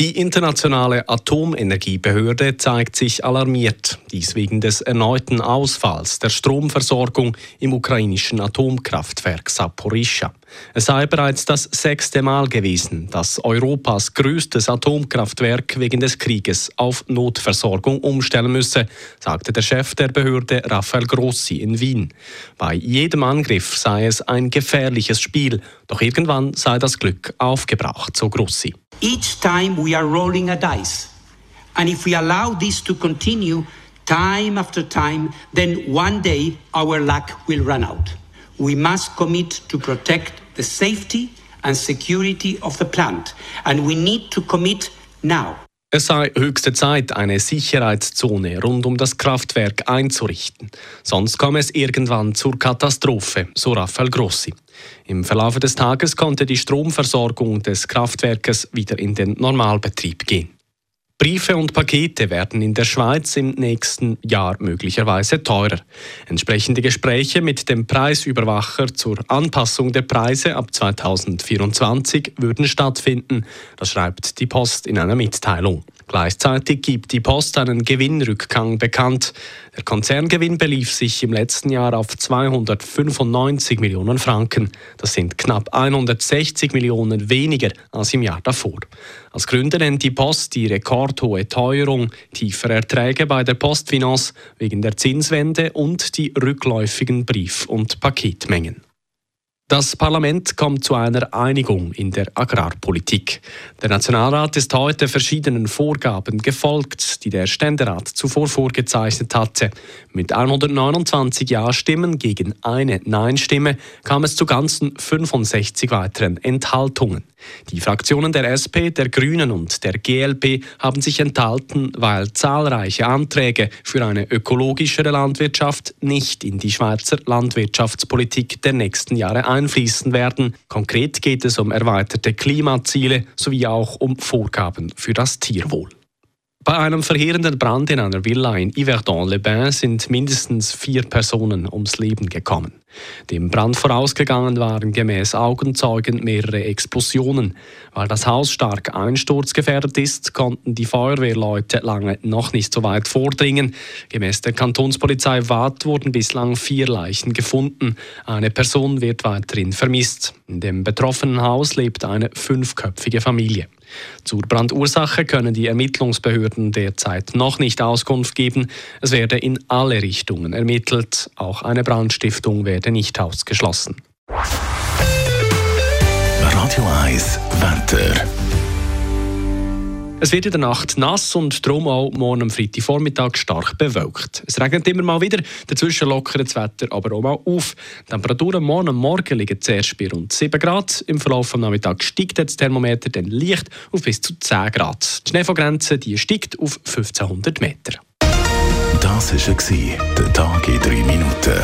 Die internationale Atomenergiebehörde zeigt sich alarmiert, dies wegen des erneuten Ausfalls der Stromversorgung im ukrainischen Atomkraftwerk Saporischschja. Es sei bereits das sechste Mal gewesen, dass Europas größtes Atomkraftwerk wegen des Krieges auf Notversorgung umstellen müsse, sagte der Chef der Behörde Rafael Grossi in Wien. Bei jedem Angriff sei es ein gefährliches Spiel, doch irgendwann sei das Glück aufgebraucht, so Grossi. Each time we are rolling a dice. And if we allow this to continue time after time, then one day our luck will run out. We must commit to protect the safety and security of the plant. And we need to commit now. Es sei höchste Zeit, eine Sicherheitszone rund um das Kraftwerk einzurichten. Sonst komme es irgendwann zur Katastrophe, so Rafael Grossi. Im Verlauf des Tages konnte die Stromversorgung des Kraftwerkes wieder in den Normalbetrieb gehen. Briefe und Pakete werden in der Schweiz im nächsten Jahr möglicherweise teurer. Entsprechende Gespräche mit dem Preisüberwacher zur Anpassung der Preise ab 2024 würden stattfinden, das schreibt die Post in einer Mitteilung. Gleichzeitig gibt die Post einen Gewinnrückgang bekannt. Der Konzerngewinn belief sich im letzten Jahr auf 295 Millionen Franken. Das sind knapp 160 Millionen weniger als im Jahr davor. Als Gründe nennt die Post die rekordhohe Teuerung, tiefere Erträge bei der Postfinance wegen der Zinswende und die rückläufigen Brief- und Paketmengen. Das Parlament kommt zu einer Einigung in der Agrarpolitik. Der Nationalrat ist heute verschiedenen Vorgaben gefolgt, die der Ständerat zuvor vorgezeichnet hatte. Mit 129 Ja-Stimmen gegen eine Nein-Stimme kam es zu ganzen 65 weiteren Enthaltungen. Die Fraktionen der SP, der Grünen und der GLP haben sich enthalten, weil zahlreiche Anträge für eine ökologischere Landwirtschaft nicht in die Schweizer Landwirtschaftspolitik der nächsten Jahre einfließen werden. Konkret geht es um erweiterte Klimaziele sowie auch um Vorgaben für das Tierwohl. Bei einem verheerenden Brand in einer Villa in Yverdon-les-Bains sind mindestens vier Personen ums Leben gekommen. Dem Brand vorausgegangen waren gemäß Augenzeugen mehrere Explosionen. Weil das Haus stark einsturzgefährdet ist, konnten die Feuerwehrleute lange noch nicht so weit vordringen. Gemäß der Kantonspolizei Waadt wurden bislang vier Leichen gefunden. Eine Person wird weiterhin vermisst. In dem betroffenen Haus lebt eine fünfköpfige Familie. Zur Brandursache können die Ermittlungsbehörden derzeit noch nicht Auskunft geben. Es werde in alle Richtungen ermittelt. Auch eine Brandstiftung werde nicht ausgeschlossen. Radio 1, Wetter. Es wird in der Nacht nass und darum auch morgen am Freitagvormittag stark bewölkt. Es regnet immer mal wieder, dazwischen lockert das Wetter aber auch mal auf. Die Temperaturen morgen am Morgen liegen zuerst bei rund 7 Grad. Im Verlauf des Nachmittags steigt das Thermometer dann leicht auf bis zu 10 Grad. Die Schneefallgrenze die steigt auf 1500 Meter. Das war der Tag in 3 Minuten.